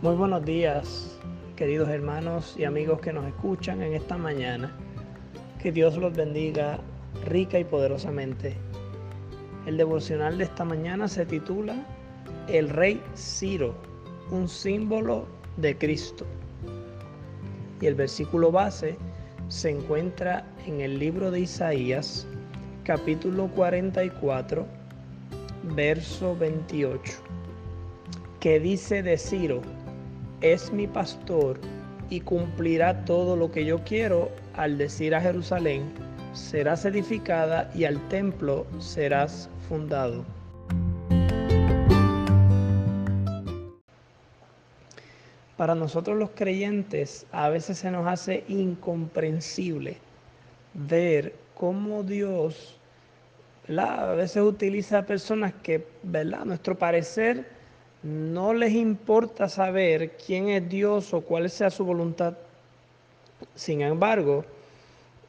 Muy buenos días, queridos hermanos y amigos que nos escuchan en esta mañana. Que Dios los bendiga rica y poderosamente. El devocional de esta mañana se titula El Rey Ciro, un símbolo de Cristo. Y el versículo base se encuentra en el libro de Isaías, capítulo 44, verso 28, que dice de Ciro, es mi pastor y cumplirá todo lo que yo quiero al decir a Jerusalén, serás edificada y al templo serás fundado. Para nosotros los creyentes a veces se nos hace incomprensible ver cómo Dios a veces utiliza personas que, ¿verdad? a nuestro parecer, no les importa saber quién es Dios o cuál sea su voluntad. Sin embargo,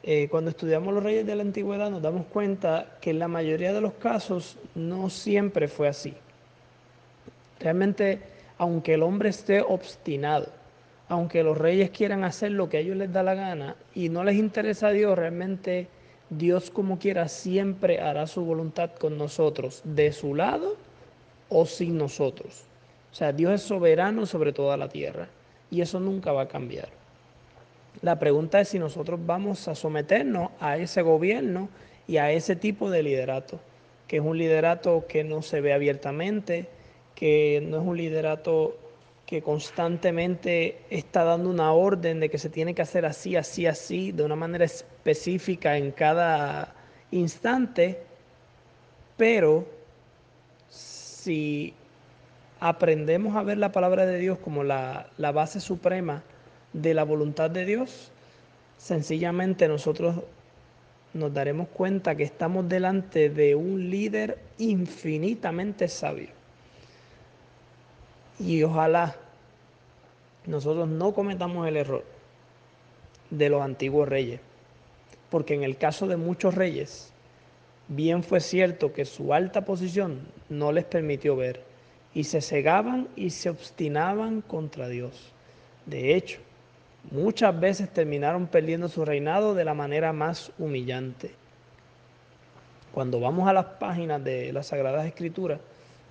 eh, cuando estudiamos los reyes de la antigüedad nos damos cuenta que en la mayoría de los casos no siempre fue así. Realmente, aunque el hombre esté obstinado, aunque los reyes quieran hacer lo que a ellos les da la gana y no les interesa a Dios, realmente Dios como quiera siempre hará su voluntad con nosotros, de su lado o sin nosotros. O sea, Dios es soberano sobre toda la tierra y eso nunca va a cambiar. La pregunta es si nosotros vamos a someternos a ese gobierno y a ese tipo de liderato, que es un liderato que no se ve abiertamente, que no es un liderato que constantemente está dando una orden de que se tiene que hacer así, así, así, de una manera específica en cada instante, pero si aprendemos a ver la palabra de Dios como la, base suprema de la voluntad de Dios, sencillamente nosotros nos daremos cuenta que estamos delante de un líder infinitamente sabio. Y ojalá nosotros no cometamos el error de los antiguos reyes, porque en el caso de muchos reyes, bien fue cierto que su alta posición no les permitió ver y se cegaban y se obstinaban contra Dios. De hecho, muchas veces terminaron perdiendo su reinado de la manera más humillante. Cuando vamos a las páginas de las Sagradas Escrituras,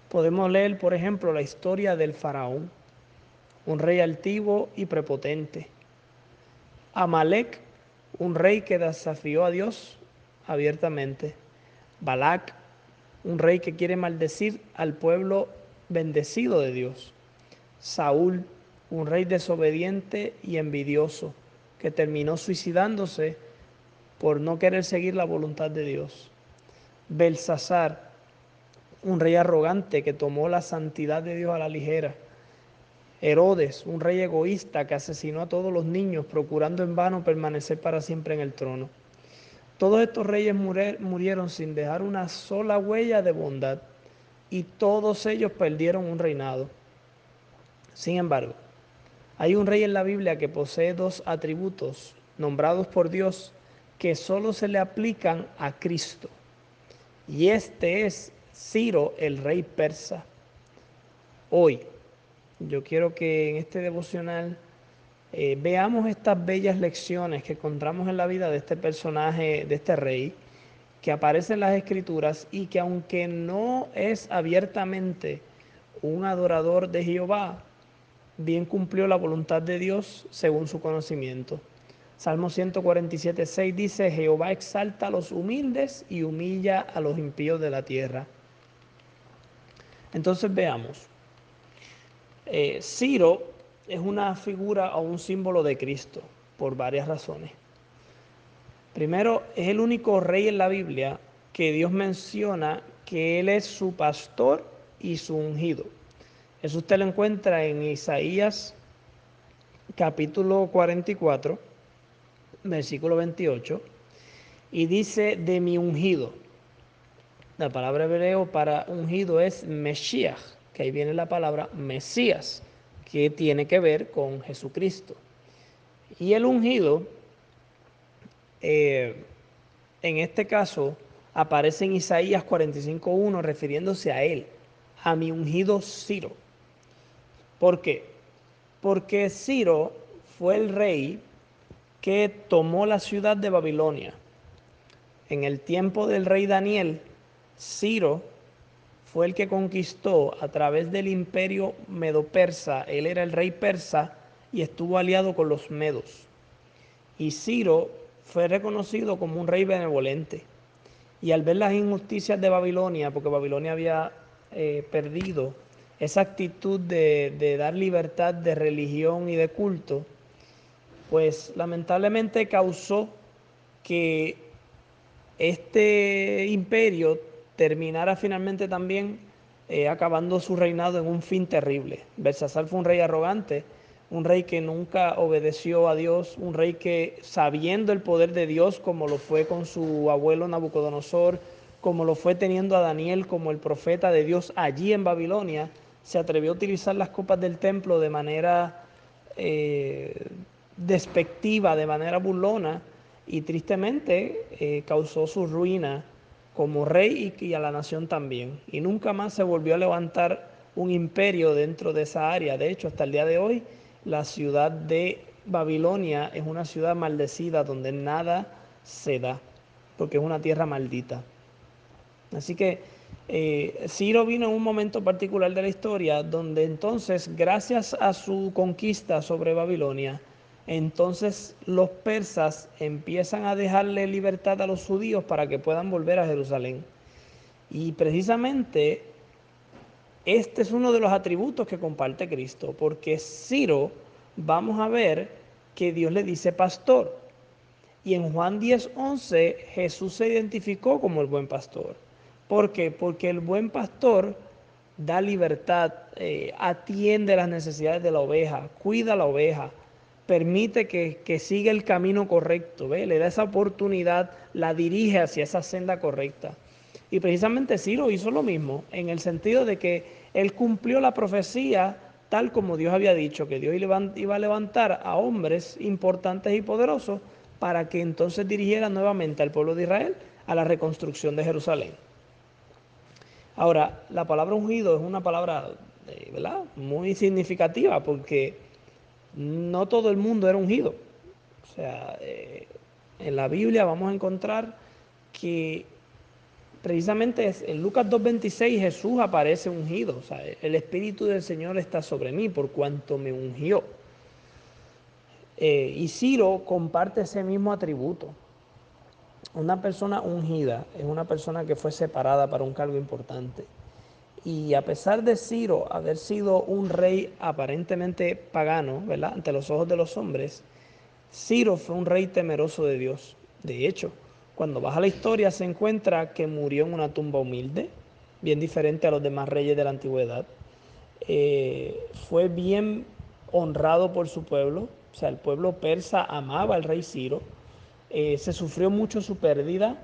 podemos leer, por ejemplo, la historia del faraón, un rey altivo y prepotente. Amalek, un rey que desafió a Dios abiertamente. Balak, un rey que quiere maldecir al pueblo bendecido de Dios. Saúl, un rey desobediente y envidioso, que terminó suicidándose por no querer seguir la voluntad de Dios. Belsasar, un rey arrogante que tomó la santidad de Dios a la ligera. Herodes, un rey egoísta que asesinó a todos los niños, procurando en vano permanecer para siempre en el trono. Todos estos reyes murieron sin dejar una sola huella de bondad y todos ellos perdieron un reinado. Sin embargo, hay un rey en la Biblia que posee dos atributos nombrados por Dios que solo se le aplican a Cristo. Y este es Ciro, el rey persa. Hoy, yo quiero que en este devocional eh, veamos estas bellas lecciones que encontramos en la vida de este personaje, de este rey, que aparece en las escrituras y que aunque no es abiertamente un adorador de Jehová, bien cumplió la voluntad de Dios según su conocimiento. Salmo 147, 6 dice, Jehová exalta a los humildes y humilla a los impíos de la tierra. Entonces veamos. Eh, Ciro es una figura o un símbolo de Cristo por varias razones. Primero, es el único rey en la Biblia que Dios menciona que Él es su pastor y su ungido. Eso usted lo encuentra en Isaías capítulo 44, versículo 28, y dice de mi ungido. La palabra hebreo para ungido es Mesías, que ahí viene la palabra Mesías que tiene que ver con Jesucristo. Y el ungido, eh, en este caso, aparece en Isaías 45.1 refiriéndose a él, a mi ungido Ciro. ¿Por qué? Porque Ciro fue el rey que tomó la ciudad de Babilonia. En el tiempo del rey Daniel, Ciro fue el que conquistó a través del imperio medo-persa. Él era el rey persa y estuvo aliado con los medos. Y Ciro fue reconocido como un rey benevolente. Y al ver las injusticias de Babilonia, porque Babilonia había eh, perdido esa actitud de, de dar libertad de religión y de culto, pues lamentablemente causó que este imperio terminara finalmente también eh, acabando su reinado en un fin terrible. Belsasar fue un rey arrogante, un rey que nunca obedeció a Dios, un rey que sabiendo el poder de Dios, como lo fue con su abuelo Nabucodonosor, como lo fue teniendo a Daniel como el profeta de Dios allí en Babilonia, se atrevió a utilizar las copas del templo de manera eh, despectiva, de manera burlona, y tristemente eh, causó su ruina como rey y, a la nación también. Y nunca más se volvió a levantar un imperio dentro de esa área. De hecho, hasta el día de hoy, la ciudad de Babilonia es una ciudad maldecida donde nada se da, porque es una tierra maldita. Así que eh, Ciro vino en un momento particular de la historia donde entonces, gracias a su conquista sobre Babilonia, entonces los persas empiezan a dejarle libertad a los judíos para que puedan volver a Jerusalén. Y precisamente este es uno de los atributos que comparte Cristo, porque Ciro vamos a ver que Dios le dice pastor. Y en Juan 10:11 Jesús se identificó como el buen pastor. ¿Por qué? Porque el buen pastor da libertad, eh, atiende las necesidades de la oveja, cuida a la oveja, permite que, siga el camino correcto, ¿ve? le da esa oportunidad, la dirige hacia esa senda correcta. Y precisamente Ciro hizo lo mismo, en el sentido de que él cumplió la profecía tal como Dios había dicho, que Dios iba a levantar a hombres importantes y poderosos para que entonces dirigiera nuevamente al pueblo de Israel a la reconstrucción de Jerusalén. Ahora, la palabra ungido es una palabra eh, ¿verdad? muy significativa porque no todo el mundo era ungido. O sea, eh, en la Biblia vamos a encontrar que precisamente en Lucas 2.26 Jesús aparece ungido. O sea, el Espíritu del Señor está sobre mí por cuanto me ungió. Eh, y Ciro comparte ese mismo atributo. Una persona ungida es una persona que fue separada para un cargo importante. Y a pesar de Ciro haber sido un rey aparentemente pagano, ¿verdad? Ante los ojos de los hombres, Ciro fue un rey temeroso de Dios. De hecho, cuando baja la historia se encuentra que murió en una tumba humilde, bien diferente a los demás reyes de la antigüedad. Eh, fue bien honrado por su pueblo, o sea, el pueblo persa amaba al rey Ciro. Eh, se sufrió mucho su pérdida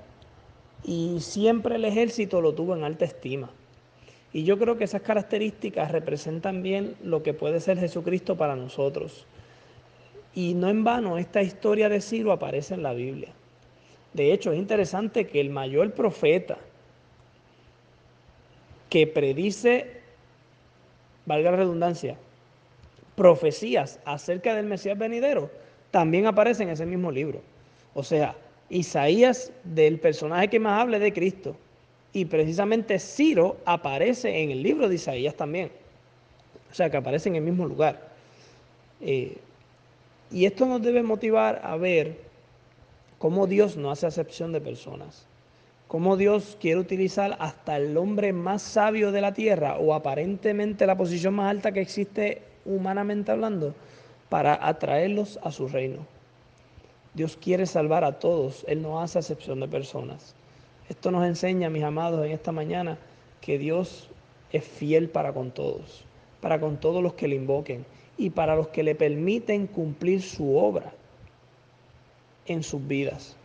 y siempre el ejército lo tuvo en alta estima. Y yo creo que esas características representan bien lo que puede ser Jesucristo para nosotros. Y no en vano esta historia de Ciro aparece en la Biblia. De hecho, es interesante que el mayor profeta que predice, valga la redundancia, profecías acerca del Mesías venidero, también aparece en ese mismo libro. O sea, Isaías del personaje que más habla de Cristo, y precisamente Ciro aparece en el libro de Isaías también. O sea, que aparece en el mismo lugar. Eh, y esto nos debe motivar a ver cómo Dios no hace acepción de personas. Cómo Dios quiere utilizar hasta el hombre más sabio de la tierra o aparentemente la posición más alta que existe humanamente hablando para atraerlos a su reino. Dios quiere salvar a todos, Él no hace acepción de personas. Esto nos enseña, mis amados, en esta mañana, que Dios es fiel para con todos, para con todos los que le invoquen y para los que le permiten cumplir su obra en sus vidas.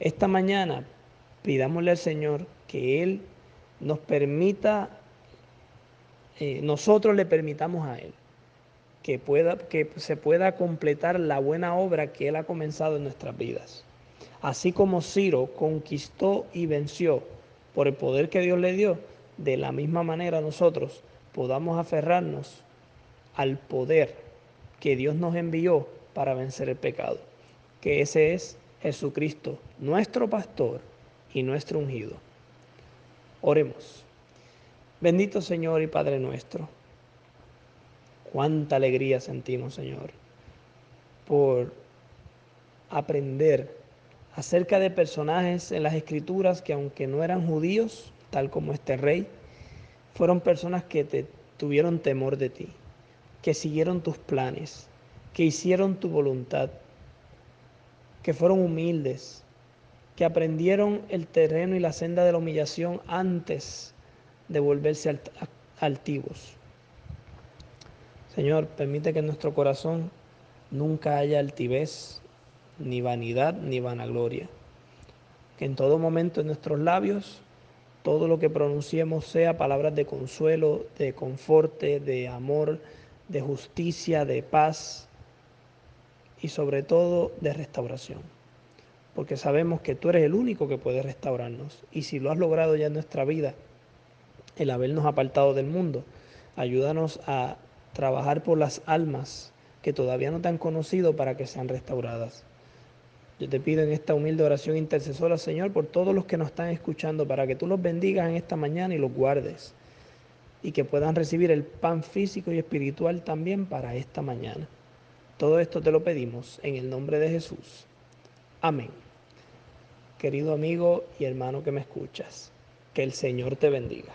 Esta mañana pidámosle al Señor que Él nos permita, eh, nosotros le permitamos a Él que, pueda, que se pueda completar la buena obra que Él ha comenzado en nuestras vidas. Así como Ciro conquistó y venció por el poder que Dios le dio, de la misma manera nosotros podamos aferrarnos al poder que Dios nos envió para vencer el pecado, que ese es Jesucristo, nuestro pastor y nuestro ungido. Oremos. Bendito Señor y Padre nuestro, cuánta alegría sentimos, Señor, por aprender acerca de personajes en las escrituras que aunque no eran judíos, tal como este rey, fueron personas que te tuvieron temor de ti, que siguieron tus planes, que hicieron tu voluntad, que fueron humildes, que aprendieron el terreno y la senda de la humillación antes de volverse altivos. Señor, permite que en nuestro corazón nunca haya altivez, ni vanidad, ni vanagloria. Que en todo momento en nuestros labios todo lo que pronunciemos sea palabras de consuelo, de conforte, de amor, de justicia, de paz y sobre todo de restauración. Porque sabemos que tú eres el único que puede restaurarnos. Y si lo has logrado ya en nuestra vida, el habernos apartado del mundo, ayúdanos a trabajar por las almas que todavía no te han conocido para que sean restauradas. Yo te pido en esta humilde oración intercesora, Señor, por todos los que nos están escuchando, para que tú los bendigas en esta mañana y los guardes. Y que puedan recibir el pan físico y espiritual también para esta mañana. Todo esto te lo pedimos en el nombre de Jesús. Amén. Querido amigo y hermano que me escuchas, que el Señor te bendiga.